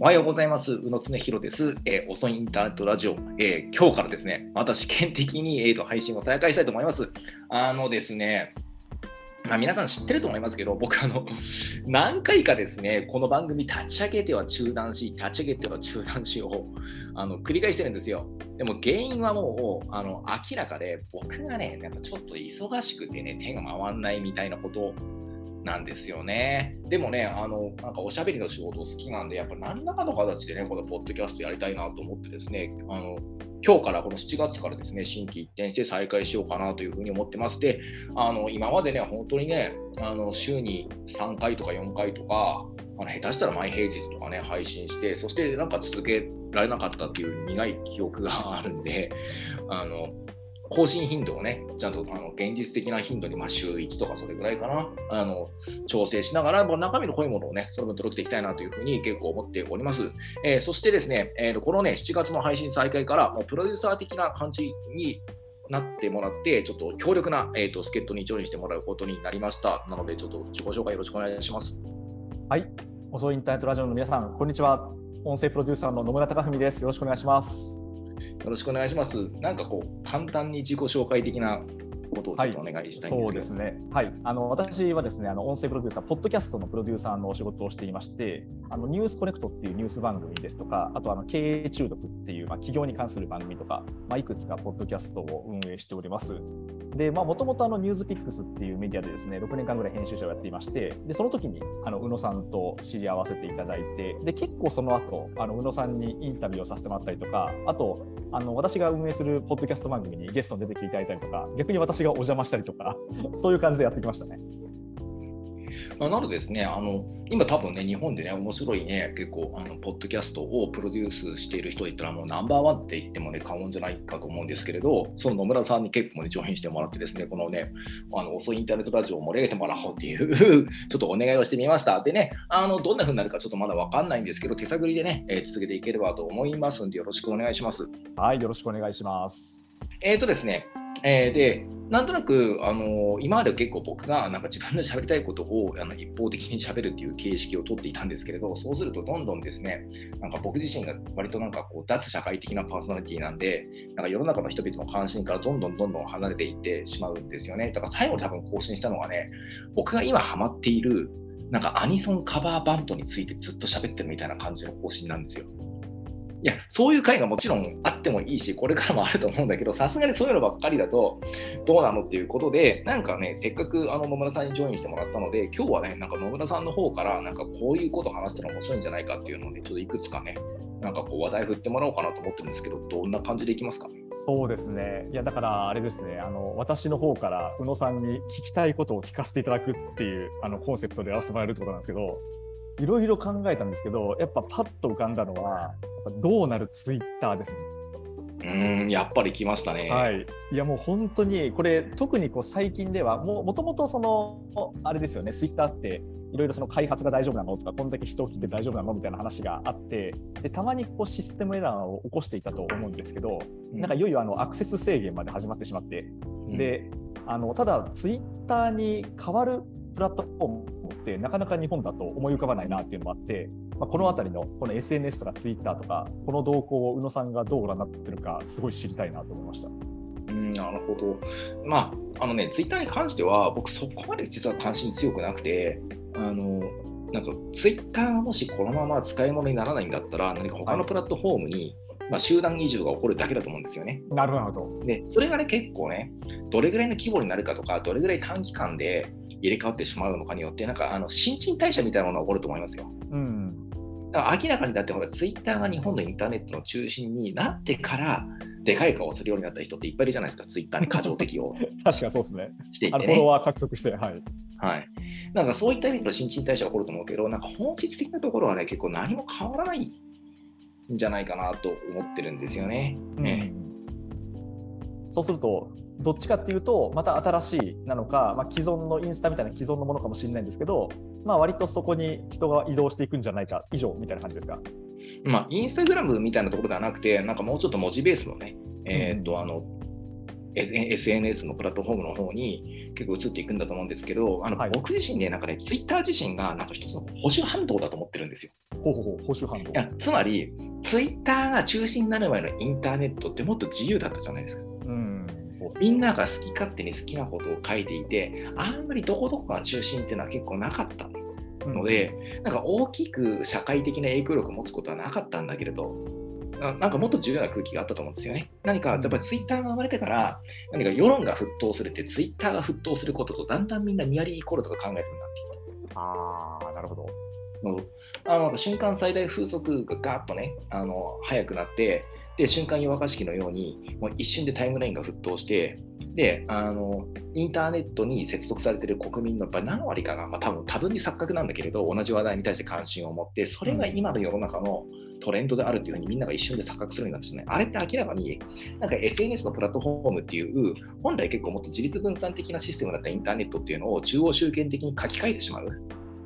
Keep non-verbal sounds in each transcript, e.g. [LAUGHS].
おはようございます。宇野恒弘です、えー、遅いインターネットラジオ。えー、今日からですね、また試験的に、えーと、配信を再開したいと思います。あのですね、まあ、皆さん知ってると思いますけど、僕あの、[LAUGHS] 何回かですね、この番組立ち上げては中断し、立ち上げては中断しをあの繰り返してるんですよ。でも原因はもうあの明らかで、僕がね、なんかちょっと忙しくてね、手が回らないみたいなことなんですよね。でもね、あのなんかおしゃべりの仕事好きなんで、やっぱ何らかの形でね、このポッドキャストやりたいなと思ってですね、あの今日からこの7月からですね、新規一転して再開しようかなというふうに思ってます。で、あの今までね、本当にね、あの週に3回とか4回とか、あの下手したら毎平日とかね、配信して、そしてなんか続けられなかったっていう苦い記憶があるんで、あの更新頻度をね、ちゃんとあの現実的な頻度に、まあ、週1とかそれぐらいかな、あの調整しながら、まあ、中身の濃いものをね、その分届けていきたいなというふうに結構思っております。えー、そしてですね、えー、このね、7月の配信再開から、もうプロデューサー的な感じになってもらって、ちょっと強力な、えーと、助っ人にジョインしてもらうことになりました。なので、ちょっと自己紹介よろしくお願いします。はい、遅いインターネットラジオの皆さん、こんにちは。音声プロデューサーの野村貴文です。よろしくお願いします。よろしくお願いします。なんかこう、簡単に自己紹介的なことをちょっとお願いしたいんです、はい、そうですね。はい。あの私はですね、あの音声プロデューサー、ポッドキャストのプロデューサーのお仕事をしていまして、あのニュースコネクトっていうニュース番組ですとか、あとあの経営中毒っていうまあ企業に関する番組とか、まあいくつかポッドキャストを運営しております。で、まあもともとあのニュースピックスっていうメディアでですね、6年間ぐらい編集者をやっていまして、でその時にあの宇野さんと知り合わせていただいて、で結構その後あの宇野さんにインタビューをさせてもらったりとか、あとあの私が運営するポッドキャスト番組にゲストに出てきていただいたりとか、逆に私がお邪魔したりと。か、[LAUGHS] そういう感じでやってきましたね。なのでですね、あの今多分ね、日本でね、面白いね、結構、あのポッドキャストをプロデュースしている人いったら、もうナンバーワンって言ってもね、過言じゃないかと思うんですけれど、その野村さんに結構ね、上品してもらってですね、このね、あの遅いインターネットラジオを盛り上げてもらおうっていう [LAUGHS] ちょっとお願いをしてみました。でね、あのどんな風になるかちょっとまだ分かんないんですけど、手探りでね、えー、続けていければと思いますんで、よろしくお願いします。はい、よろしくお願いします。えっ、ー、とですね、えー、で、なんとなく、あの今まで結構僕がなんか自分の喋りたいことをあの一方的に喋るっていう形式をとっていたんですけれど、そうするとどんどんですね、なんか僕自身が割となんかこう脱社会的なパーソナリティなんで、なんか世の中の人々の関心からどんどんどんどん離れていってしまうんですよね。だから最後に多分更新したのはね、僕が今ハマっているなんかアニソンカバーバンドについてずっと喋ってるみたいな感じの更新なんですよ。いや、そういう回がもちろんあってもいいし、これからもあると思うんだけど、さすがにそういうのばっかりだと、どうなのっていうことで、なんかね、せっかくあの野村さんにジョインしてもらったので、今日はね、なんか野村さんの方から、なんかこういうこと話したら面白いんじゃないかっていうので、ちょっといくつかね、なんかこう話題振ってもらおうかなと思ってるんですけど、どんな感じでいきますか？そうですね、いやだからあれですね、あの私の方から宇野さんに聞きたいことを聞かせていただくっていうあのコンセプトでやらせてもらえるってことなんですけど、いろいろ考えたんですけど、やっぱパッと浮かんだのは、どうなるツイッターですね。うんやっぱり来ましたね。はい、いやもう本当にこれ特にこう最近ではもともとそのあれですよねツイッターっていろいろその開発が大丈夫なのとかこんだけ人を切って大丈夫なのみたいな話があってでたまにこうシステムエラーを起こしていたと思うんですけど、うん、なんかいよいよあのアクセス制限まで始まってしまって、うん、であのただツイッターに変わるプラットフォームってなかなか日本だと思い浮かばないなっていうのもあって、まあ、この辺りのこの SNS とか Twitter とかこの動向を宇野さんがどうご覧になってるかすごい知りたいなと思いました。うんなるほど。まあ、あのね、ツイッターに関しては、僕、そこまで実は関心強くなくて、あのなんかツイッターがもしこのまま使い物にならないんだったら、何か他のプラットフォームに、まあ、集団移住が起こるだけだと思うんですよね。なるほど。で、それがね、結構ね、どれぐらいの規模になるかとか、どれぐらい短期間で入れ替わってしまうのかによって、なんかあの新陳代謝みたいなものが起こると思いますよ。うん、だから明らかにだってほら、ツイッターが日本のインターネットの中心になってから、でかい顔をするようになった人っていっぱいいるじゃないですか、ツイッターに過剰適応 [LAUGHS] 確かそうですね。していって、ね、フォロワー獲得して、はい。はい。なんかそういった意味での新陳代謝が起こると思うけど、なんか本質的なところはね、結構何も変わらないんじゃないかなと思ってるんですよね。ね、うん、そうすると、どっちかっていうと、また新しいなのか、まあ、既存のインスタみたいな既存のものかもしれないんですけど、まあ割とそこに人が移動していくんじゃないか以上みたいな感じですか？まあ、インスタグラムみたいなところではなくて、なんかもうちょっと文字ベースのね、えー、っと、あの、SNS のプラットフォームの方に結構移っていくんだと思うんですけど、あの、はい僕自身ね、なんかね、ツイッター自身がなんか一つの保守反動だと思ってるんですよ。ほうほうほう、保守反動い。やつまり、ツイッターが中心になる前のインターネットってもっと自由だったじゃないですか。うん、そうみんなが好き勝手に好きなことを書いていて、あんまりどこどこが中心っていうのは結構なかったので、なんか大きく社会的な影響力を持つことはなかったんだけれど、あなんかもっと自由な空気があったと思うんですよね。何か、やっぱりツイッターが生まれてから、何か世論が沸騰するって、ツイッターが沸騰することと、だんだんみんなニアリーイコールとか考えるようになっていった。ああ、なるほど。うんあの瞬間最大風速がガーッとね、あの速くなって、で瞬間湯沸かし器のように、もう一瞬でタイムラインが沸騰して、であのインターネットに接続されている国民のやっぱり何割かが、まあ、多分多分に錯覚なんだけれど、同じ話題に対して関心を持って、それが今の世の中のトレンドであるというふうにみんなが一瞬で錯覚するようになってね、あれって明らかに、なんか SNS のプラットフォームっていう、本来結構もっと自立分散的なシステムだったインターネットっていうのを中央集権的に書き換えてしまう。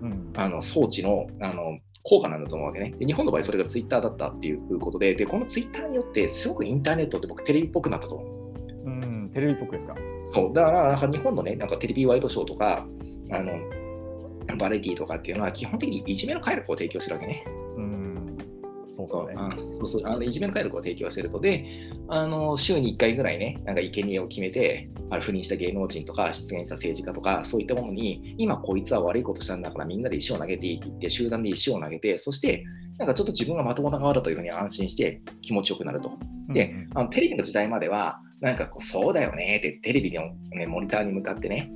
うん、あの装置のあの効果なんだと思うわけね。で日本の場合、それがツイッターだったっていうことで、でこのツイッターによって、すごくインターネットって僕、テレビっぽくなったと思う。うん、テレビっぽくですか？そうだから、なんか日本のね、なんかテレビワイドショーとか、あのバラエティーとかっていうのは、基本的にいじめの快楽を提供してるわけね。うん、そうそうそうそう。あのいじめの快楽を提供してるとで、あの週に1回ぐらいね、なんか生贄を決めて、あの不倫した芸能人とか、出現した政治家とか、そういったものに、今こいつは悪いことしたんだからみんなで石を投げていいって言って、集団で石を投げて、そして、なんかちょっと自分がまともな側だというふうに安心して気持ちよくなると。でうん。あのテレビの時代までは、なんかこう、そうだよねってテレビの、ね、モニターに向かってね、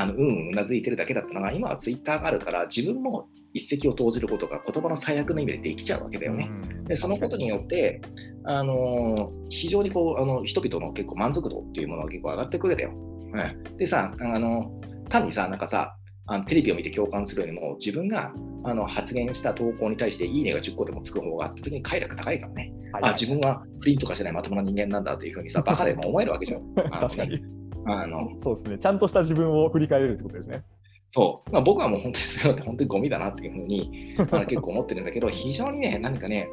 あのうんうんうなずいてるだけだったのが、今はツイッターがあるから、自分も一石を投じることが言葉の最悪の意味でできちゃうわけだよね。うんでそのことによって、あのー非常にこうあの人々の結構満足度っていうものが結構上がっていくわけだよ。うん、でさ、あの単にさ、なんかさ、あのテレビを見て共感するよりも、自分があの発言した投稿に対していいねが10個でもつく方が圧倒的に快楽高いからね。はいあ、自分は不倫とかしてないまともな人間なんだっていうふうにさ、バカでも思えるわけじゃん。[LAUGHS] 確かに。あのそうですね。ちゃんとした自分を振り返れるってことですね。そう、まあ、僕はもう本当にそれって本当にゴミだなっていうふうに [LAUGHS] あの結構思ってるんだけど、非常にね、何かね、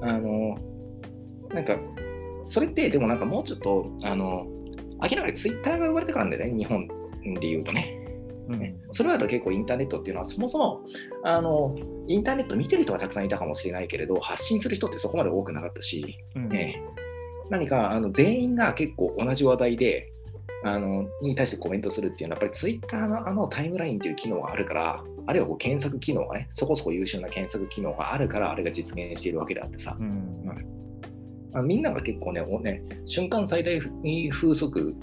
あの、なんか、それってでもなんかもうちょっと、あの、明らかにツイッターが生まれてからなんだよね、日本で言うとね。うんそれまでは結構インターネットっていうのは、そもそもあのインターネット見てる人はたくさんいたかもしれないけれど、発信する人ってそこまで多くなかったし、うんね、何かあの全員が結構同じ話題であのに対してコメントするっていうのは、やっぱりツイッターのあのタイムラインっていう機能があるから、あるいはこう検索機能がね、そこそこ優秀な検索機能があるから、あれが実現しているわけであってさ、うんあのみんなが結構ね、おね瞬間最大風速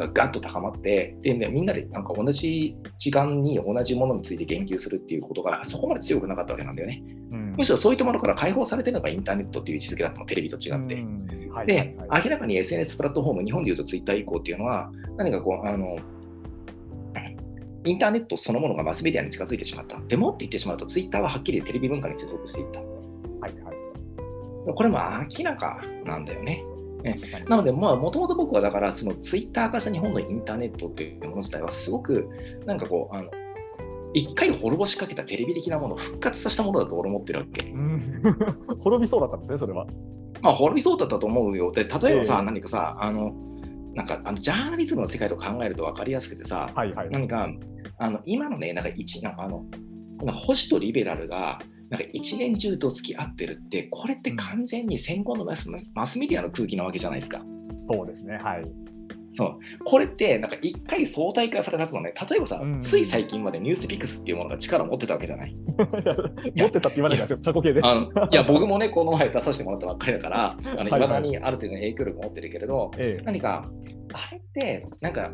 がガッと高まって、でね、みんなでなんか同じ時間に同じものについて言及するっていうことがそこまで強くなかったわけなんだよね。うんむしろそういったものから解放されてるのがインターネットっていう位置づけだったの、テレビと違って。うんはいで、明らかに SNS プラットフォーム、日本でいうとツイッター以降っていうのは、何かこう、あの、インターネットそのものがマスメディアに近づいてしまった。でもって言ってしまうと、ツイッターははっきりテレビ文化に接続していった。はいはいこれも明らかなんだよね。なので、まあ、もともと僕はだから、そのツイッター化した日本のインターネットっていうもの自体は、すごく、なんかこう、あの、一回滅ぼしかけたテレビ的なものを復活させたものだと俺思ってるわけ。うん [LAUGHS] 滅びそうだったんですね、それは。まあ、滅びそうだったと思うよ。で、例えばさ、ええ何かさ、あの、なんかあのジャーナリズムの世界と考えると分かりやすくてさ、はいはい。何かあの今のね、なんか一なんかあの保守とリベラルがなんか一年中と付き合ってるって、これって完全に戦後のマスマスメディアの空気なわけじゃないですか。そうですね、はい。そうこれってなんか一回相対化されたはずのね、例えばさ、うんつい最近までニュースピックスっていうものが力を持ってたわけじゃない。[LAUGHS] 持ってたって言わないでください、過去形で。あのいや、[LAUGHS] 僕もね、この前出させてもらったばっかりだから、あのはい未だにある程度の影響力を持ってるけれど、ええ何か、あれって、なんか、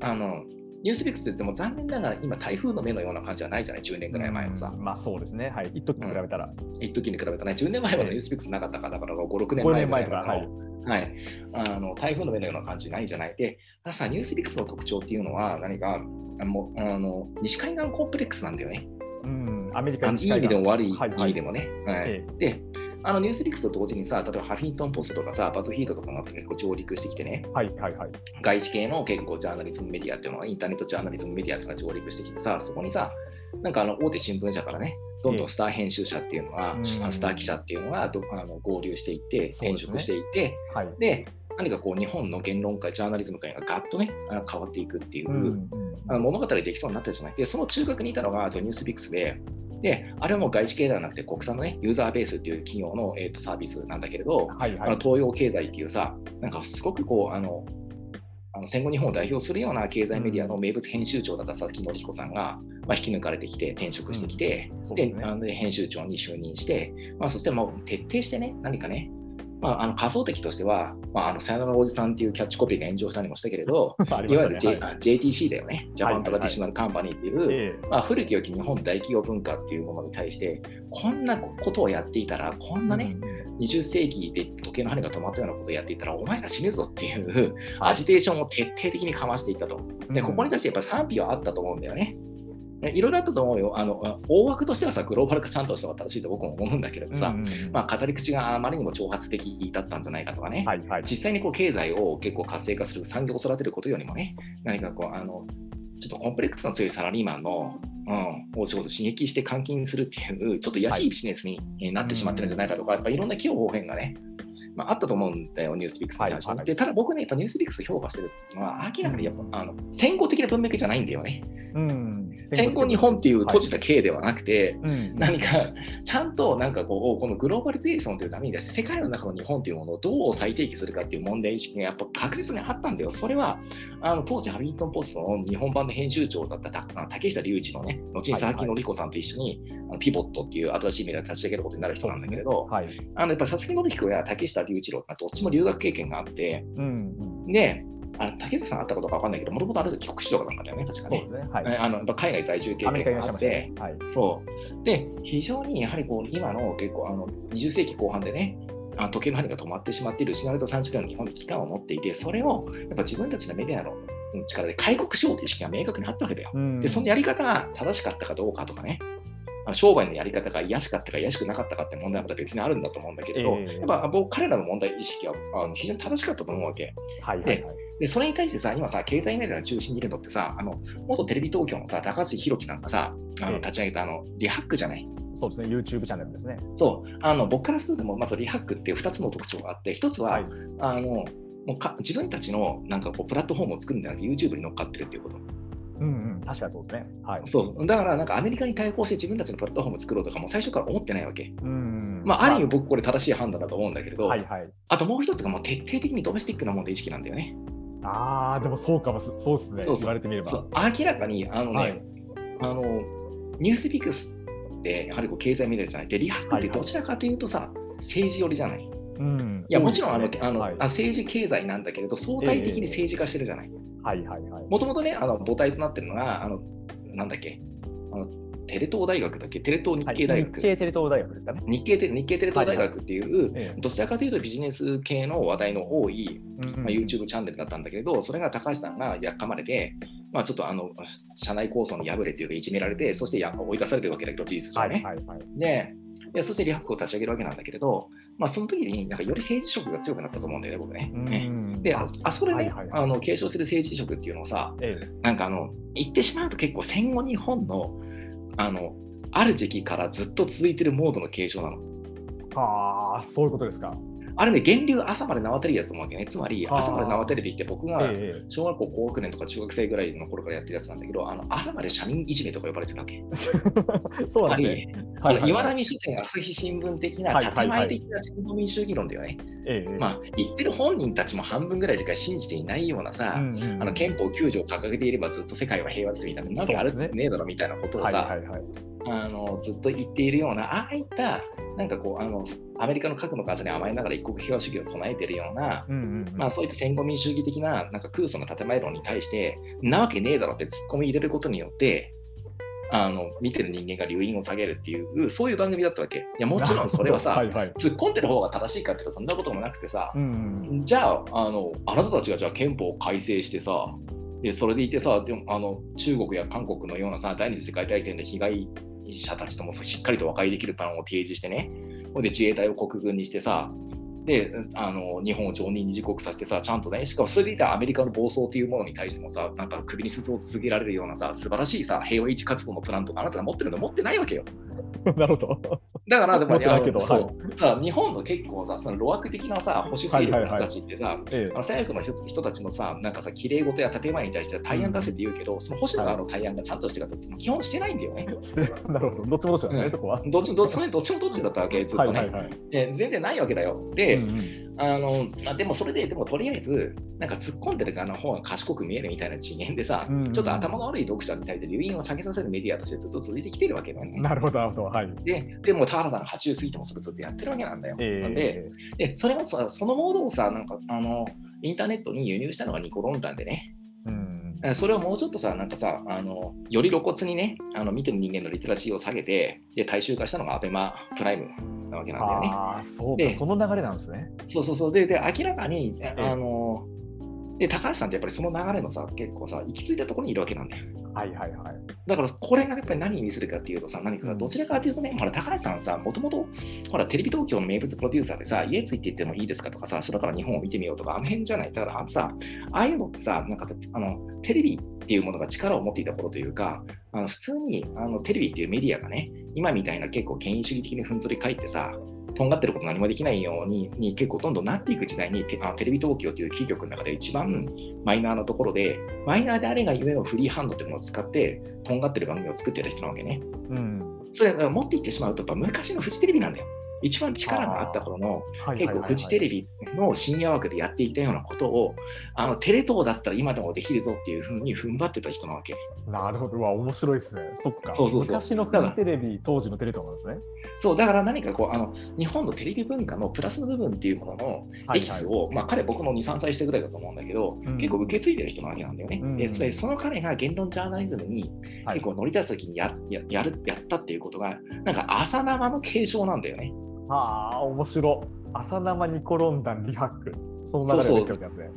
あの、ニュースピックスって言っても残念ながら今台風の目のような感じはないじゃない、10年ぐらい前のさ。う。んまあそうですね、はい。一時に比べたら。一時に比べたらね、10年前までニュースピックスなかったから、だから5、6年5前年前とか、はい。はい、あの台風の目のような感じないじゃない？で、さ、ニュースピックスの特徴っていうのは、何か、あもうあの西海岸コンプレックスなんだよね。うん、アメリカいい意味でも悪いはいはい。意味でもね。はい。え。で、あのニュースピックスと同時にさ、例えばハフィントン・ポストとかさ、バズフィードとかが結構上陸してきてね、はいはいはい。外資系の結構ジャーナリズムメディアっていうのが、インターネットジャーナリズムメディアっていうのが上陸してきてさ、そこにさ、なんかあの大手新聞社からね、どんどんスター編集者っていうのが、うんスター記者っていうのがどあの合流していって、転職していって、はい。で、何かこう日本の言論界、ジャーナリズム界がガッとね、変わっていくっていう、うんうんあの物語できそうになったじゃない。で、その中核にいたのがニュースピックスで、で、あれはもう外資系ではなくて国産のね、ユーザーベースっていう企業の、えー、とサービスなんだけれど、はいはい。あの東洋経済っていうさ、なんかすごくこう、あの、あの戦後日本を代表するような経済メディアの名物編集長だった佐々木紀彦さんが、まあ、引き抜かれてきて転職してきて、うですね。あの編集長に就任して、まあ、そしてもう徹底してね、何かね、まあ、あの仮想的としては、まあ、あのさよならおじさんっていうキャッチコピーが炎上したりもしたけれど、[LAUGHS] ね。いわゆる、J はい。あ JTC だよね、ジャパントラディショナルカンパニーっていう、えまあ、古き良き日本大企業文化っていうものに対して、こんなことをやっていたら、こんえなね、うん20世紀で時計の針が止まったようなことをやっていたら、お前ら死ぬぞっていうはい。アジテーションを徹底的にかましていったと。で、ここに対してやっぱり賛否はあったと思うんだよね。ねいろいろあったと思うよ。あの大枠としてはさ、グローバル化ちゃんとした方が正しいと僕も思うんだけれどさ、うんうんうんまあ、語り口があまりにも挑発的だったんじゃないかとかね、はいはい。実際にこう経済を結構活性化する産業を育てることよりもね、何かこう、あのちょっとコンプレックスの強いサラリーマンの、うん、お仕事刺激して換金するっていう、ちょっと安いビジネスにえーなってしまってるんじゃないかとか、やっぱいろんな企業方変がね、まあ、あったと思うんだよ、ニュースピックスに関して、はいはいでただ僕ね、やっぱニュースピックス評価してるのは、明らかにやっぱあの戦後的な文脈じゃないんだよね。うん戦後日本っていう閉じた経ではなくて、うん何かちゃんとなんかこうこのグローバリゼーションというためにですね世界の中の日本というものをどう再定義するかっていう問題意識がやっぱ確実にあったんだよ。それはあの当時ハビントン・ポストの日本版の編集長だった竹下隆一のね後に佐々木紀子さんと一緒に、あのピボットっていう新しいメディアを立ち上げることになる人なんだけれど、はい。あのやっぱ佐々木紀子や竹下隆一郎ってどっちも留学経験があってうんうん。であの竹下さんあったことか分かんないけどもともとある時帰国子女かなんかだよね確かねね。はい。あの海外在住経験があってね。はい。そう。で、非常にやはりこう今の結構あの20世紀後半でね、あ時計の針が止まってしまっている失われた30年の日本に危機感を持っていて、それをやっぱ自分たちのメディアのうん力で開国しようという意識が明確にあったわけだよ。うんで、そのやり方が正しかったかどうかとかね、商売のやり方が安かったか安くなかったかって問題はまた別にあるんだと思うんだけれど、ええやっぱ僕彼らの問題意識はあの非常に正しかったと思うわけ。はいはいはい。で、それに対してさ、今さ、経済メディアの中心にいるのってさ、あの元テレビ東京のさ、高橋宏樹さんがさ、あええの立ち上げたあのリハックじゃない？そうですね。YouTube チャンネルですね。そう、あの僕からするとも、まずリハックっていう2つの特徴があって、1つは、はい。あのもうか自分たちのなんかこうプラットフォームを作るんじゃなくて、YouTube に乗っかってるっていうこと。うんうん。確かにそうですね。はい。そうだから、なんかアメリカに対抗して自分たちのプラットフォームを作ろうとか、もう最初から思ってないわけ。うん。まあ、ある意味、僕、これ正しい判断だと思うんだけれど、はいはい。あともう一つがもう徹底的にドメスティックな問題意識なんだよね。ああ、でもそうかもす、そうですね。そうそう言われてみれば。そう明らかに、あのね、はいあのニュースピックスって、やはりこう経済メディアじゃないで、リハックってどちらかというとさ、政治寄りじゃない。いうん。や、もちろんあの、あの、はいあ政治経済なんだけれど、相対的に政治化してるじゃない。はいはいはい。もともとね、あの母体となってるのが、あのなんだっけ、あのテレ東大学だっけ、テレ東日系大学、日系テレ東大学ですかね。日系テ日系テレ東大学っていう、ええどちらかというとビジネス系の話題の多い、まあ、YouTube チャンネルだったんだけれど、それが高橋さんがやっかまれて、まあ、ちょっとあの社内構想に破れっていうか、いじめられて、そしてや追い出されるわけだけど、事実は上ね。いはいはい。でで、そしてリハックを立ち上げるわけなんだけれど、まあ、その時になんかより政治色が強くなったと思うんだよね、僕ね。ねうんで、ああそれね、はいはいはいあの継承する政治色っていうのをさ、ええなんかあの言ってしまうと結構戦後日本のあのある時期からずっと続いてるモードの継承なの。ああ、そういうことですか。あれね、源流朝まで縄テレビだと思うわけね。つまり、はあ朝まで縄テレビって僕がええ小学校高学年とか中学生ぐらいの頃からやってるやつなんだけど、あの朝まで社民いじめとか呼ばれてたわけ。[LAUGHS] そうなんですつね。あの岩だ。波書店、朝日新聞的な建前的な戦後民主主義論だよね。ええまあ、言ってる本人たちも半分ぐらいしか信じていないようなさ、あの憲法9条を掲げていればずっと世界は平和ですみたいな、なんかあるねねえだろみたいなことをはいさ。あのずっと言っているような、ああいった、なんかこう、あのアメリカの核の数に甘えながら一国平和主義を唱えているような、まあ、そういった戦後民主主義的ななんか空想の建前論に対して、なわけねえだろって突っ込み入れることによって、あの見てる人間が留飲を下げるっていう、そういう番組だったわけ。いや、もちろんそれはさ、はいはい。突っ込んでる方が正しいかっていうと、そんなこともなくてさ、うんうんじゃああの、あなたたちがじゃあ憲法を改正してさ、でそれでいてさでもあの、中国や韓国のようなさ、第二次世界大戦で被害者たちともしっかりと和解できるプランを提示してね、ほんで自衛隊を国軍にしてさ、であの日本を常任理事国させてさ、ちゃんとね、しかもそれでいたアメリカの暴走というものに対してもさ、なんか首に鈴を続けられるようなさ、素晴らしいさ、平和維持活動のプランとか、あなたが持ってるの持ってないわけよ。[LAUGHS] なるほど。だから、でも、持ってないけどあのはいそうさ日本の結構さ、その路悪的なさ、保守勢力の人たちってさ、えあの左翼の人人たちのさ、なんかさ、綺麗事や建前に対して対案出せって言うけど、その保守の側の対案がちゃんとしてるかとって、基本してないんだよね。え、してなるほど。どっちもどっちなんですね、うんそこは。どっちもどっちだったわけ、ずっとね。全然ないわけだよ。で、うんうんあのまあ、でもそれで、でもとりあえず、なんか突っ込んでる側の方が賢く見えるみたいな次元でさ、うんうんちょっと頭の悪い読者に対して留飲を下げさせるメディアとしてずっと続いてきてるわけだよね。なるほど、なるほど。はい。で、でも田原さんが80過ぎてもそれずっとやってるわけなんだよ。なんでえで、それもさ、そのモードをさ、なんかあのインターネットに輸入したのがニコロンタンでね、えうんそれをもうちょっとさ、なんかさ、あのより露骨にね、あの見てる人間のリテラシーを下げて、で大衆化したのがアベマプライムなわけなんだよね。ああ、そうその流れなんですね。そうそうそう。で、で明らかに、えあの、で、高橋さんってやっぱりその流れのさ、結構さ、行き着いたところにいるわけなんだよ。はいはいはい。だから、これがやっぱり何にするかっていうとさ、何かうんどちらかというとね、ほら、高橋さんさ、もともと、ほら、テレビ東京の名物プロデューサーでさ、家ついていってもいいですかとかさ、それから日本を見てみようとか、あの辺じゃない。だから、あのさ、ああいうのってさ、なんか、あの、テレビっていうものが力を持っていた頃というか、あの普通にあのテレビっていうメディアがね、今みたいな結構権威主義的にふんぞり返ってさ、とんがってること何もできないようにに結構どんどんなっていく時代にテあテレビ東京という企業の中で一番マイナーなところで、マイナーであれがゆえのフリーハンドというものを使って、とんがってる番組を作ってた人なわけね。うん。それ持っていってしまうと、やっぱ昔のフジテレビなんだよ。一番力があった頃の結構フジテレビの深夜枠でやっていたようなことを、あのテレ東だったら今でもできるぞっていうふうに踏ん張ってた人なわけ。なるほど。うわ、面白いですね。そっか。そうそうそう昔のフジテレビ、当時のテレ東なんですね。そう、だから何かこう、あの日本のテレビ文化のプラスの部分っていうもののエキスを、まあ彼僕の2、3歳してぐらいだと思うんだけど、うん結構受け継いでる人なわけなんだよね。うんでそれその彼が言論ジャーナリズムにはい結構乗り出すときにや,、ややるやったっていうことが、なんか朝生の継承なんだよね。ああ、面白い。朝生ニコロンダンリハック。その流れができてるわけですね。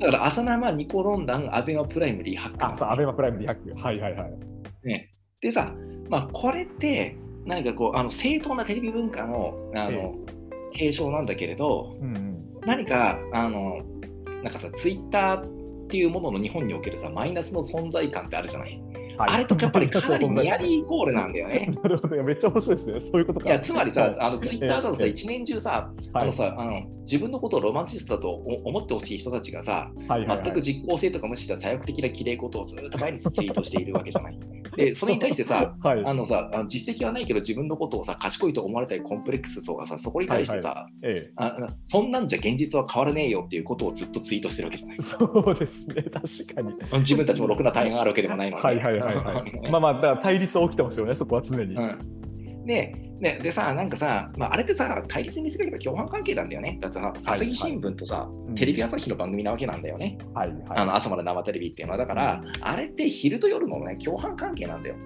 だから朝生、ニコロンダン、アベマプライムリーハックなんあ、だそう、アベマプライムリハック。はいはいはい。ね、でさ、まあ、これって何かこうあの正当なテレビ文化のあの、継承なんだけれどうんうん。何かあのなんかさツイッターっていうものの日本におけるさマイナスの存在感ってあるじゃない、はいあれとやっぱり [LAUGHS] かなりニアリーイコールなんだよね。[LAUGHS] なるほど。めっちゃ面白いですね。そういうことか。いやつまりさ、はいあの [LAUGHS] ツイッターだとさ、ええ一年中さ、はいあのさあの自分のことをロマンチストだとお思ってほしい人たちがさ、はいはいはい全く実効性とか無視した左翼的な綺麗事をずっと毎日ツイートしているわけじゃない。[LAUGHS] で、それに対してさ、はいあのさ、あの実績はないけど自分のことをさ、賢いと思われたいコンプレックス層がさ、そこに対してさ、ええ、ああそんなんじゃ現実は変わらねえよっていうことをずっとツイートしてるわけじゃない。そうですね、確かに。自分たちもろくな対応があるわけでもないのに。はいはいはいはい。[LAUGHS] まあまあ、だから対立は起きてますよね、そこは常に。うん、でででさ、なんかさ、まあ、あれってさ、対立に見せかけた共犯関係なんだよね。だってさ、朝日新聞とさ、うんテレビ朝日の番組なわけなんだよね。はいはい。あの朝まで生テレビっていうのは。だから、あれって昼と夜のね、共犯関係なんだよ。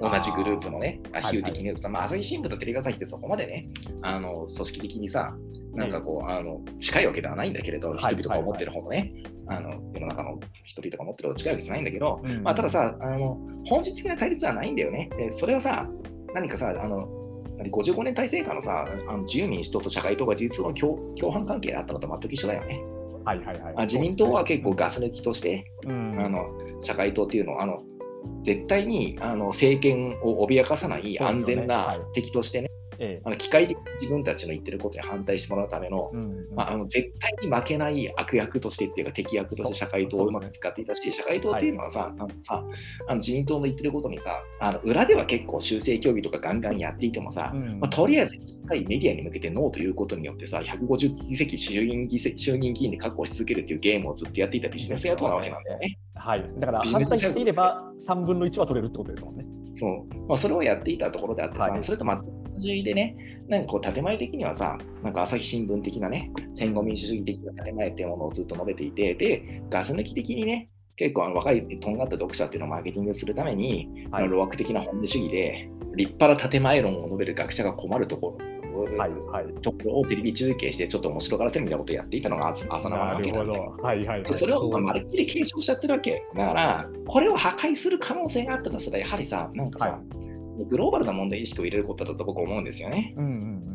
同じグループのね、比喩的に言うまあ、朝日新聞とテレビ朝日ってそこまでね、あの組織的にさ、なんかこう、あの近いわけではないんだけれど、はい人々が思ってるほどね、あの世の中の人々が思ってるほど近いわけじゃないんだけど、うんまあ、たださあの、本質的な対立はないんだよね。でそれはさ、何かさ、あの何55年体制下のさ、あの自由民主党と社会党が事実上の共共犯関係であったのと全く一緒だよね。はいはいはい。あ自民党は結構ガス抜きとして、うん、あの社会党っていうのはあの絶対にあの政権を脅かさない安全なはい。敵としてね、ええあの機械的に自分たちの言ってることに反対してもらうための、うんまあ、あの絶対に負けない悪役としてっていうか敵役として社会党をうまく使っていたし、社会党っていうのはさ,、あのさあの自民党の言ってることにさあの裏では結構修正協議とかガンガンやっていてもさ、うんまあ、とりあえず一回メディアに向けてノーということによってさ、150議席衆院議席衆議院議員で確保し続けるっていうゲームをずっとやっていたビジネス野党なわけなんだよね。はい。だから反対していれば3分の1は取れるってことですもんね。そう。まあ、それをやっていたところであってさ、はい。それと全く同じでね、なんかこう建前的にはさ、なんか朝日新聞的なね、戦後民主主義的な建前っていうものをずっと述べていて、で、ガス抜き的にね、結構あの若いとんがった読者っていうのをマーケティングするために、はい。あの路悪的な本音主義で、立派な建前論を述べる学者が困るところ。はいはい。ところをテレビ中継してちょっと面白がらせるみたいなことをやっていたのが朝朝生なわけなんだよど。はいはいはい。でそれをまるっきり継承しちゃってるわけ。だから、これを破壊する可能性があったとしたら、やはりさ、なんかさ、はグローバルな問題意識を入れることだと僕は思うんですよね。うんうん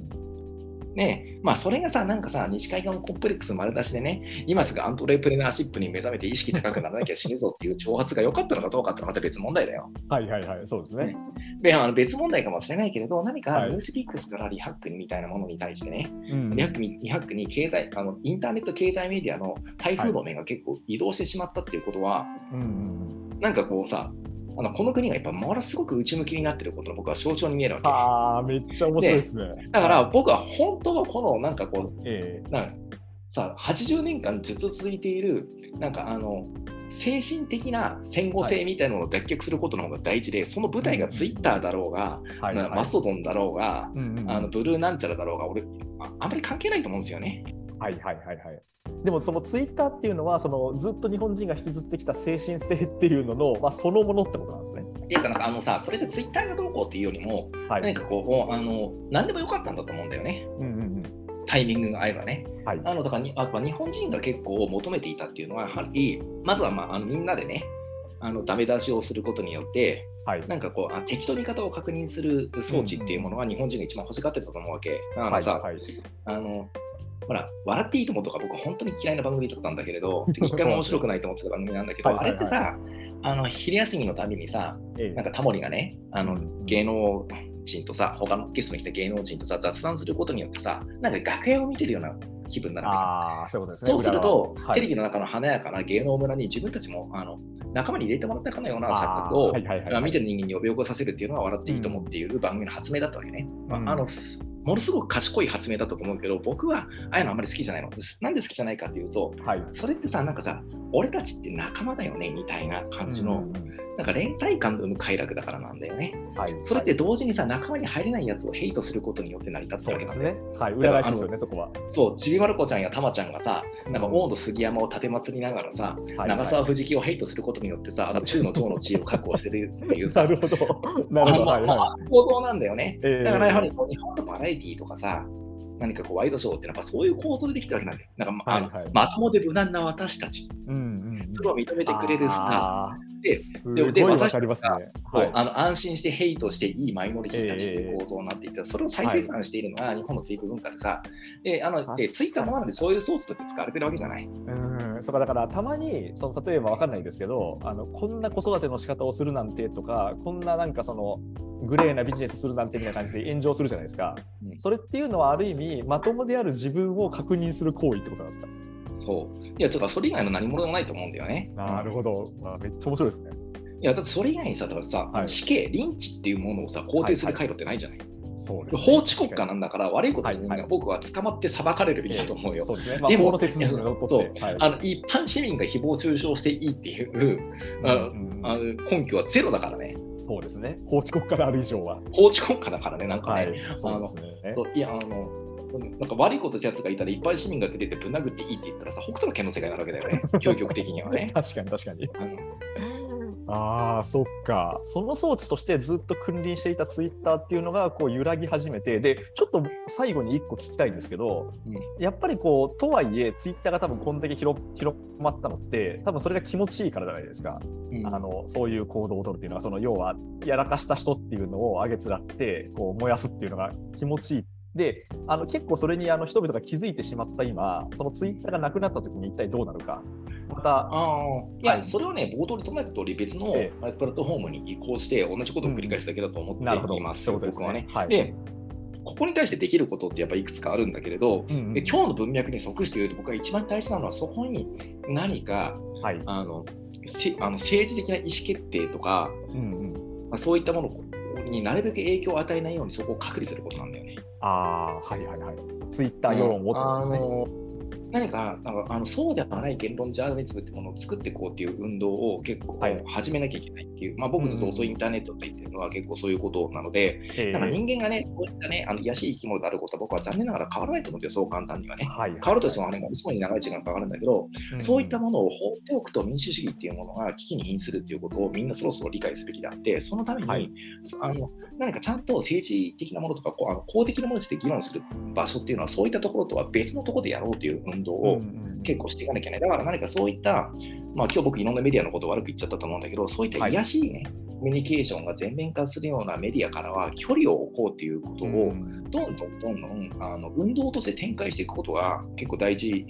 ね。まあ、それがさ、なんかさ、西海岸コンプレックス丸出しでね、今すぐアントレプレナーシップに目覚めて意識高くならなきゃ死ぬぞっていう挑発が良かったのかどうかってまた別問題だよ。はいはいはい、そうですね。であの別問題かもしれないけれど、何かニュースピックスからリハックみたいなものに対してね、うん。リハックにリハックに経済あのインターネット経済メディアの台風の面が結構移動してしまったっていうことは、うんうん。なんかこうさ、あのこの国がやっぱものすごく内向きになってることの僕は象徴に見えるわけ。ああ、めっちゃ面白いですね。だから僕は本当はこのなんかこうえなんかさ80年間ずっと続いているなんかあの精神的な戦後性みたいなのを脱却することの方が大事で、その舞台がツイッターだろうが、えはいはいマストドンだろうが、うんうんあのブルーなんちゃらだろうが俺ああんまり関係ないと思うんですよね。はいはいはいはい。でもそのツイッターっていうのはそのずっと日本人が引きずってきた精神性っていうのの、まあ、そのものってことなんですね。っていうかなんかあのさそれでツイッターがどうこうっていうよりも、はい。何かこうあの何でもよかったんだと思うんだよね。うんうんタイミングが合えばね。うん。はい。あのだからにあ日本人が結構求めていたっていうのは、やはりまずは、まあ、あのみんなでね、あのダメ出しをすることによって、はい。なんかこうあ、敵と味方を確認する装置っていうものは日本人が一番欲しがってたと思うわけ。だからさ、はいはいあのほら、笑っていいともとか僕本当に嫌いな番組だったんだけれど、[LAUGHS] 一回も面白くないと思ってた番組なんだけど、はいはいはい。あれってさ、あの昼休みのたびにさ、ええ。なんかタモリがね、あのうん芸能人とさ、他のゲストに来た芸能人とさ、雑談することによってさ、なんか楽屋を見てるような気分になるわけああ、そうね。そうすると、裏側テレビの中の華やかな芸能村に自分たちもあの仲間に入れてもらったかのような錯覚を、はいはいはいはい。見てる人間に呼び起こさせるっていうのは笑っていいと思うっていう番組の発明だったわけね。うん。まあ、あのものすごく賢い発明だったと思うけど、僕はああいうのあんまり好きじゃないの。なんで好きじゃないかっていうと、はい。それってさ、なんかさ、俺たちって仲間だよねみたいな感じの、うんうんなんか連帯感の生む快楽だからなんだよね。うんはい。それって同時にさ、仲間に入れないやつをヘイトすることによって成り立ってそうるわけなんですね。はい。裏返しですよね、そこは。そう、ちびまる子ちゃんやたまちゃんがさ、なんか大野杉山を立てまつりながらさ、はい長澤藤木をヘイトすることによってさ、あの中の長の地位を確保してるっていうさ、[LAUGHS] なるほど。なるほど。まあまあはいは構造なんだよね。い。ええだからやはり日本のバラエティーとかさ、何かこうワイドショーっていうのはやっぱそういう構造でできてるわけなんだよ。なんか、まはいはい。まともで無難な私たち、うんうんうん。それを認めてくれるスタあー。で、ででごいわかりますね。はい。こうあの安心してヘイトしていいマイノリティたちっていう構造になっていて、それを再生産しているのが日本のツイート文化でさ、であのでツイッターもまでそういうソースとして使われてるわけじゃない。うん、そうかだからたまにその例えばわかんないですけどあのこんな子育ての仕方をするなんてとかこんななんかそのグレーなビジネスするなんてみたいな感じで炎上するじゃないですか、うん。それっていうのはある意味まともである自分を確認する行為ってことなんですか？そう。いや、とかそれ以外の何者でもないと思うんだよね。なるほど、まあ、めっちゃ面白いですね。いや、だってそれ以外にさ、だからさ、はい。死刑、リンチっていうものをさ、肯定する回路ってないじゃない。そうですね。法治国家なんだから、悪いことする人間はい僕は捕まって裁かれるべきだと思うよ。そうですね、まあ、でも法の手続きにのっとって、はい。あの一般市民が誹謗中傷していいっていう、うんうんあの根拠はゼロだからね。そうですね。法治国家である以上は。法治国家だからね、なんかね。はい。そうですね。そういや、あの、なんか悪いことしたやつがいたら、一般市民が出ててぶん殴っていいって言ったらさ、北斗の拳の世界になるわけだよね、[LAUGHS] 究極的にはね。[LAUGHS] 確かに確かにああ、そっか。その装置としてずっと君臨していたツイッターっていうのがこう揺らぎ始めて、で、ちょっと最後に1個聞きたいんですけど、うんやっぱりこう、とはいえ、ツイッターが多分こんだけ広広まったのって、多分それが気持ちいいからじゃないですか。うんあのそういう行動を取るっていうのは、その要は、やらかした人っていうのをあげつらって、こう燃やすっていうのが気持ちいい。で、あの結構それにあの人々が気づいてしまった今、そのツイッターがなくなった時に一体どうなるか。また、ああ、いや、はい。それはね、冒頭に唱えた通り、別のえ。プラットフォームに移行して、同じことを繰り返すだけだと思っています、そういうことですね。僕はね。はい。で、ここに対してできることってやっぱいくつかあるんだけれど、うんうん。で今日の文脈に即して言うと、僕が一番大事なのは、そこに何かはい。あのせあの政治的な意思決定とか、うんうん。まあ、そういったものになるべく影響を与えないようにそこを隔離することなんだよね。ああ、はいはいはい。ツイッター世論をってことですね。何かなんかあのそうではない言論ジャーナリズムってものを作っていこうっていう運動を結構はい。始めなきゃいけないっていう、まあ、僕ずっと遅いインターネットって言ってるのは結構そういうことなので、えなんか人間がね、そういったね、あの癒やしい生き物であることは僕は残念ながら変わらないと思うんですよ、そう簡単にはね。はい、変わるとしてもね、ものすごい長い時間かかるんだけど、そういったものを放っておくと民主主義っていうものが危機に瀕するっていうことをみんなそろそろ理解すべきであって、そのために、はい。そあの何かちゃんと政治的なものとかこうあの公的なものについて議論する場所っていうのは、そういったところとは別のところでやろうという運運動を結構していかなきゃいけない。だから何かそういった、まあ今日僕いろんなメディアのことを悪く言っちゃったと思うんだけど、そういった癒しいね、はいコミュニケーションが全面化するようなメディアからは距離を置こうということを、どんどんどんどんあの運動として展開していくことが結構大事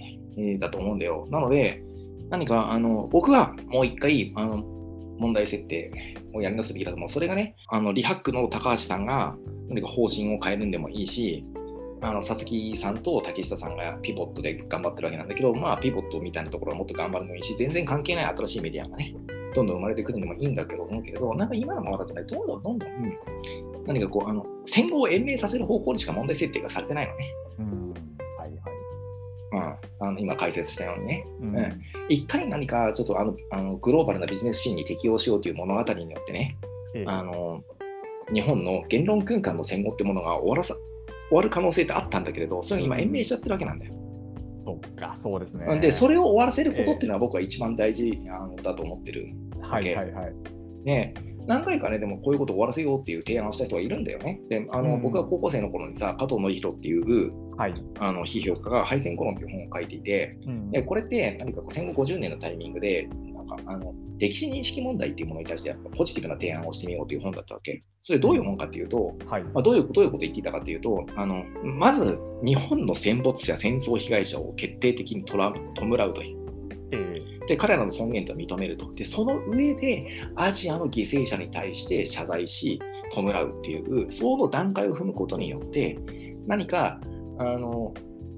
だと思うんだよ。なので、何かあの僕はもう一回あの問題設定をやり直すべきだと思う。それがね、あのリハックの高橋さんが何か方針を変えるんでもいいし、あの佐々木さんと竹下さんがピボットで頑張ってるわけなんだけど、まあ、ピボットみたいなところはもっと頑張るのもいいし、全然関係ない新しいメディアがね、どんどん生まれてくるのもいいんだけど思うけれど、なんか今のままだとね、どんどんどんどん、何かこう、あの戦後を延命させる方向にしか問題設定がされてないのね。うん。はいはい。うん、あの今解説したようにね、うん、うん、一回何かちょっとあのあのグローバルなビジネスシーンに適応しようという物語によってね、ええ、あの日本の言論空間の戦後ってものが終わらさ終わる可能性ってあったんだけれど、それが今延命しちゃってるわけなんだよ。そうか、そうですね。で、それを終わらせることっていうのは僕は一番大事だと思ってるわけ。はいはいはい。ね何回かね、でもこういうことを終わらせようっていう提案をした人がいるんだよね。であの、うん、僕が高校生の頃にさ、加藤典弘っていう、はい、あの批評家が敗戦コロンっていう本を書いていて、うん、でこれって何か戦後50年のタイミングで、かあの歴史認識問題っていうものに対してポジティブな提案をしてみようという本だったわけ。それどういう本かっていうと、はいまあ、どういうどういうことを言っていたかというとあの、まず日本の戦没者、戦争被害者を決定的に弔うという。えー、で彼らの尊厳と認めるとでその上でアジアの犠牲者に対して謝罪し弔うっていうその段階を踏むことによって何かあの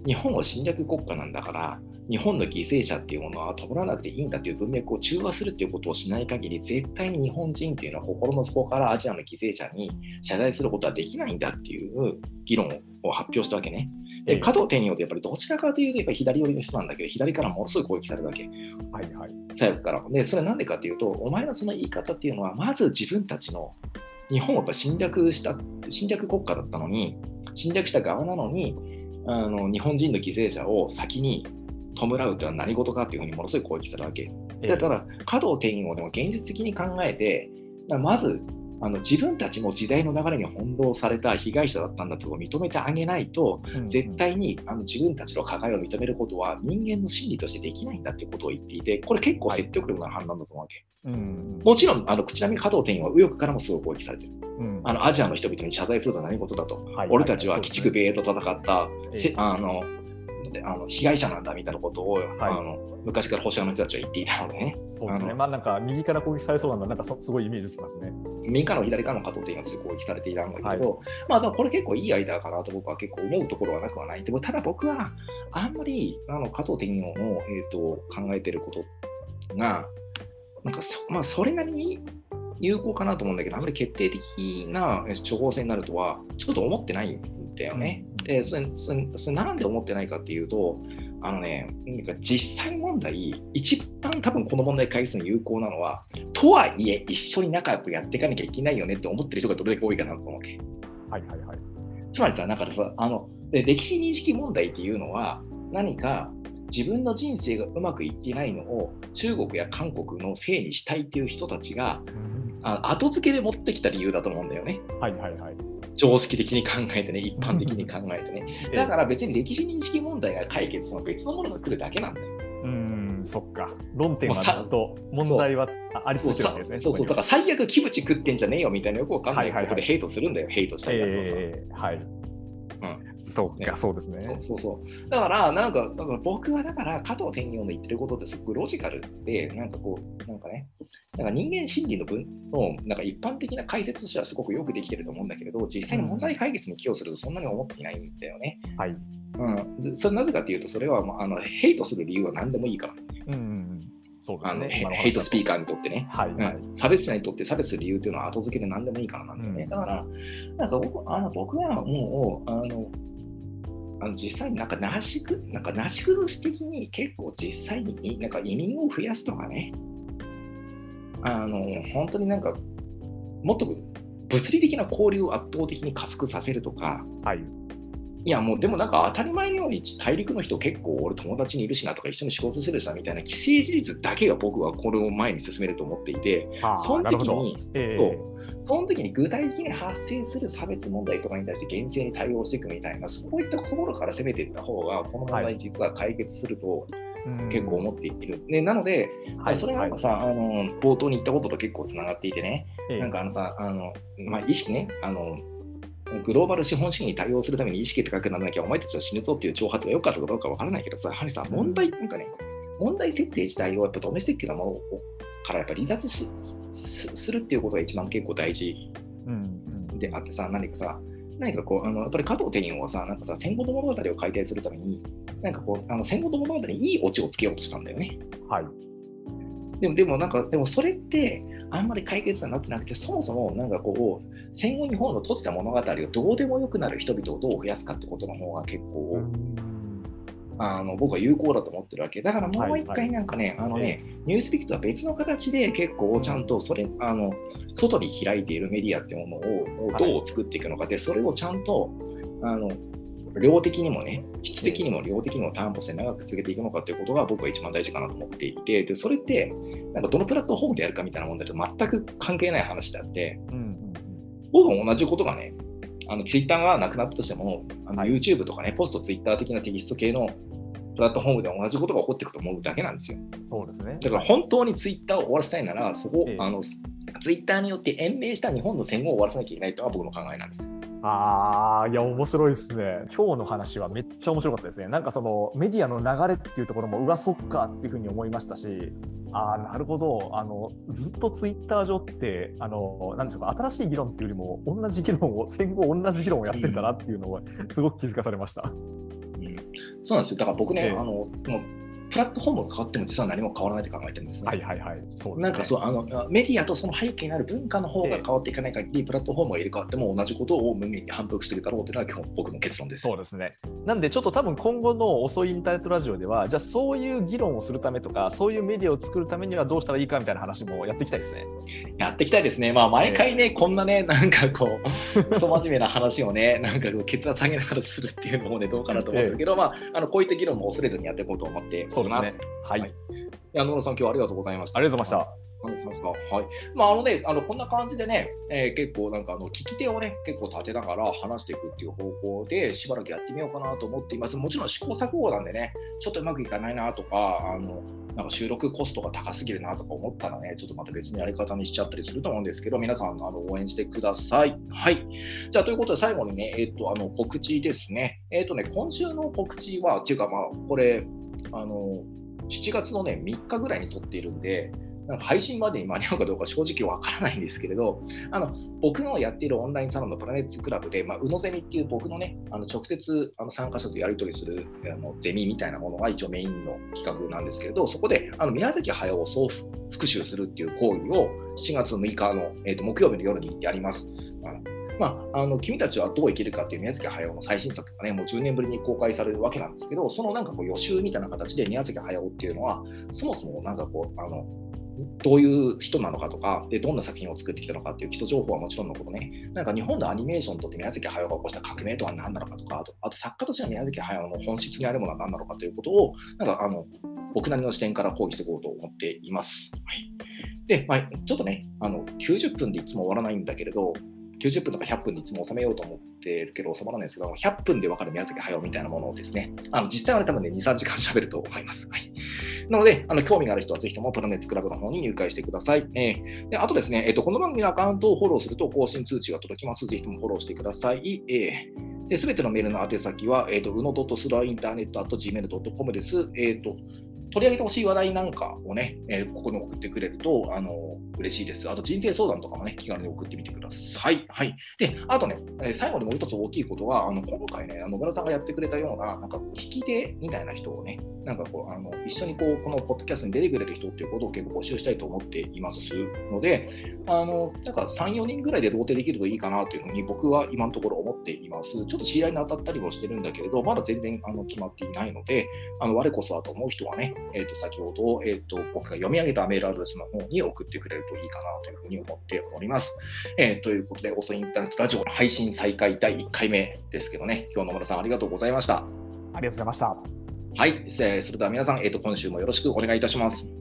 日本は侵略国家なんだから日本の犠牲者っていうものは弔わなくていいんだっていう文脈を中和するっていうことをしない限り絶対に日本人っていうのは心の底からアジアの犠牲者に謝罪することはできないんだっていう議論を発表したわけね。で加藤天陽ってやっぱりどちらかというとやっぱり左寄りの人なんだけど左からものすごい攻撃されるわけ。はいはい。左翼から。で、それは何でかっていうと、お前のその言い方っていうのは、まず自分たちの日本をやっぱ侵略した、侵略国家だったのに、侵略した側なのに、あの日本人の犠牲者を先に弔うというのは何事かというふうにものすごい攻撃するわけ。だから、加藤天をでも現実的に考えて、まずあの自分たちも時代の流れに翻弄された被害者だったんだと認めてあげないと、うんうん、絶対にあの自分たちの加害を認めることは人間の心理としてできないんだということを言っていて、これ結構説得力の判断だと思うわけ。はい、うん、もちろん、あの口並み加藤天は右翼からもすごい攻撃されてる。うん、あのアジアの人々に謝罪するとは何事だと、はいはい、俺たちは鬼畜米英と戦った、ね、あのであの被害者なんだみたいなことを、はい、あの昔から保守派の人たちは言っていたのでね。そうですね。まあなんか右から攻撃されそうなのはなんかすごいイメージしますね。右からの左からの加藤点が攻撃されていたんだけど、はい、まあこれ結構いいアイデアかなと僕は結構思うところはなくはない。でもただ僕はあんまりあの加藤天皇の、えーと、考えてることが、なんかそ,、まあ、それなりに有効かなと思うんだけど、あまり決定的な処方箋になるとはちょっと思ってないんだよね。でそれそれそれなんで思ってないかっていうと、あのね、なんか実際問題、一番多分この問題解決に有効なのは、とはいえ一緒に仲良くやっていかなきゃいけないよねって思ってる人がどれだけ多いかなと思うわけ。はいはいはい。つまりさ、だからさ、あので歴史認識問題っていうのは、何か自分の人生がうまくいってないのを中国や韓国のせいにしたいっていう人たちが、あ後付けで持ってきた理由だと思うんだよね。はいはいはい。常識的に考えてね、[LAUGHS] 一般的に考えてね。だから別に歴史認識問題が解決の別のものが来るだけなんだよ。うん、そっか。論点はと問題はあり続けるんですね。そうそう、だから最悪キムチ食ってんじゃねえよみたいなよくわかんないことでヘイトするんだよ、ヘイトしたりやつをさ。はい。そうか、ね、そうですね。そうそうそうだから、なんか、だから僕はだから、加藤天陽の言ってることってすごくロジカルで、なんかこう、なんかね、なんか人間心理の分のなんか一般的な解説としてはすごくよくできてると思うんだけれど、実際に問題解決に寄与するとそんなに思っていないんだよね。はい。うん、それなぜかというと、それは、まあ、あのヘイトする理由は何でもいいから。うん、うんそうですね、あのヘイトスピーカーにとってね、はいはい、うん、差別者にとって差別する理由っていうのは後付けで何でもいいからなんだよね。うん、だから、なんか僕あの僕はもうあのあの実際になんかなしく、なんかなし崩し的に結構実際になんか移民を増やすとかね、あの本当になんかもっと物理的な交流を圧倒的に加速させるとか、はい、いやもうでもなんか当たり前のように大陸の人結構俺友達にいるしなとか一緒に仕事するしなみたいな既成事実だけが僕はこれを前に進めると思っていて、その時に、えー、そう。その時に具体的に発生する差別問題とかに対して厳正に対応していくみたいな、そういったところから攻めていった方が、この問題実は解決すると、結構思っている。でなので、はい、それがなんかさ、はい、あの冒頭に言ったことと結構つながっていてね、なんかあのさ、あのまあ、意識ね、あのグローバル資本主義に対応するために意識高くならなきゃお前たちは死ぬぞっていう挑発が良かったかどうかわからないけどさ、やはりさ、問題、なんかね、問題設定自体をやっぱドメスティックなものからやっぱ離脱しするっていうことが一番結構大事であってさ、何かさ、何かこう、あのやっぱり加藤天陽はさ、なんかさ、戦後の物語を改定するために、なんかこう、あの戦後の物語にいいオチをつけようとしたんだよね。はい。でも、でもなんか、でもそれって、あんまり解決になってなくて、そもそもなんかこう、戦後日本の閉じた物語をどうでもよくなる人々をどう増やすかってことの方が結構、あの僕は有効だと思ってるわけ。だからもう一回なんかね、はいはい、あのね、ニュースピックとは別の形で結構ちゃんとそれ、あの、外に開いているメディアっていうものをどう作っていくのかで、それをちゃんと、あの、量的にもね、質的にも量的にも担保して長く続けていくのかということが僕は一番大事かなと思っていて、でそれって、なんかどのプラットフォームでやるかみたいな問題と全く関係ない話であって、うん、僕も同じことがね、あのツイッターがなくなったとしても、あの YouTube とかね、ポストツイッター的なテキスト系のプラットフォームで同じことが起こっていくと思うだけなんですよ。そうですね。だから本当にツイッターを終わらせたいなら、そこ、ええ、あのツイッターによって延命した日本の戦後を終わらせなきゃいけないとは僕の考えなんです。ああ、いや、面白いですね。今日の話はめっちゃ面白かったですね。なんかそのメディアの流れっていうところも、うわ、そっかっていうふうに思いましたし、ああ、なるほど。あの、ずっとツイッター上って、あの、なんでしょうか、新しい議論っていうよりも、同じ議論を、戦後同じ議論をやってたなっていうのを、すごく気づかされました。うん、そうなんですよ。だから僕ね、えー、あの、もうプラットフォームが変わっても実は何も変わらないと考えてるんですね。はいはいはい。そう、ね、なんかそうあのメディアとその背景にある文化の方が変わっていかない限り、プラットフォームが入れ替わっても同じことを無限に反復していくだろうというのが基本僕の結論です。そうですね。なんでちょっと多分今後の遅いインターネットラジオでは、じゃあそういう議論をするためとか、そういうメディアを作るためにはどうしたらいいかみたいな話もやっていきたいですね。やっていきたいですね。まあ毎回ね、えー、こんなね、なんかこう、[LAUGHS] クソ真面目な話をね、なんか血圧上げながらするっていうのもね、どうかなと思うんですけど、えー、まああのこういった議論も恐れずにやっていこうと思っております。すね、はい。はい、野々さん、今日はありがとうございました。ありがとうございました。はい。まあ、あのね、あの、こんな感じでね、えー、結構なんか、あの、聞き手をね、結構立てながら話していくっていう方向で、しばらくやってみようかなと思っています。もちろん試行錯誤なんでね、ちょっとうまくいかないなとか、あの、なんか収録コストが高すぎるなとか思ったらね、ちょっとまた別のやり方にしちゃったりすると思うんですけど、皆さん、あの、応援してください。はい。じゃあ、ということで最後にね、えっ、と、あの、告知ですね。えっ、とね、今週の告知は、っていうか、まあ、これ、あの、7月のね、3日ぐらいに撮っているんで、配信までに間に合うかどうか正直わからないんですけれど、あの僕のやっているオンラインサロンのプラネッツクラブで、まあ、うのゼミっていう僕のね、あの直接あの参加者とやり取りするあのゼミみたいなものが一応メインの企画なんですけれど、そこであの宮崎駿を総復習するっていう講義を7月6日の、えー、と木曜日の夜にやります。あのまあ、あの君たちはどう生きるかっていう宮崎駿の最新作がね、もう10年ぶりに公開されるわけなんですけど、そのなんかこう予習みたいな形で宮崎駿っていうのは、そもそもなんかこう、あのどういう人なのかとかで、どんな作品を作ってきたのかっていう基礎情報はもちろんのことね、なんか日本のアニメーションとって宮崎駿が起こした革命とは何なのかとか、あとあと作家としての宮崎駿の本質にあるものは何なのかということを、なんかあの僕なりの視点から講義していこうと思っています。はい、で、まあ、ちょっとね、あの90分でいつも終わらないんだけれど、90分とか100分でいつも収めようと思ってるけど、収まらないですけど、100分で分かる宮崎駿みたいなものをですね、あの実際は、ね、多分ね、2、3時間喋ると思います。はい、なので、あの興味がある人はぜひともプラネッツクラブの方に入会してください。えー、であとですね、えーと、この番組のアカウントをフォローすると更新通知が届きます。ぜひともフォローしてください。えー、すべてのメールの宛先は、えーと、うの .sra.internet.gmail.com です。えーと取り上げてほしい話題なんかをね、えー、ここに送ってくれると、あの嬉しいです。あと人生相談とかもね、気軽に送ってみてください。はい。で、あとね、え最後にもう一つ大きいことは、あの今回ね、野村さんがやってくれたような、なんか聞き手みたいな人をね、なんかこう、あの一緒にこう、このポッドキャストに出てくれる人っていうことを結構募集したいと思っていますので、あの、なんか3、4人ぐらいで同定できるといいかなというふうに僕は今のところ思っています。ちょっと知り合いに当たったりもしてるんだけれど、まだ全然あの決まっていないので、あの我こそはと思う人はね、え、ー、と、先ほど、え、ー、と、僕が読み上げたメールアドレスの方に送ってくれるといいかなというふうに思っております。えー、ということで、遅いインターネットラジオの配信再開第1回目ですけどね、今日野村さんありがとうございました。ありがとうございました。はい、それでは皆さん、えーと、今週もよろしくお願いいたします。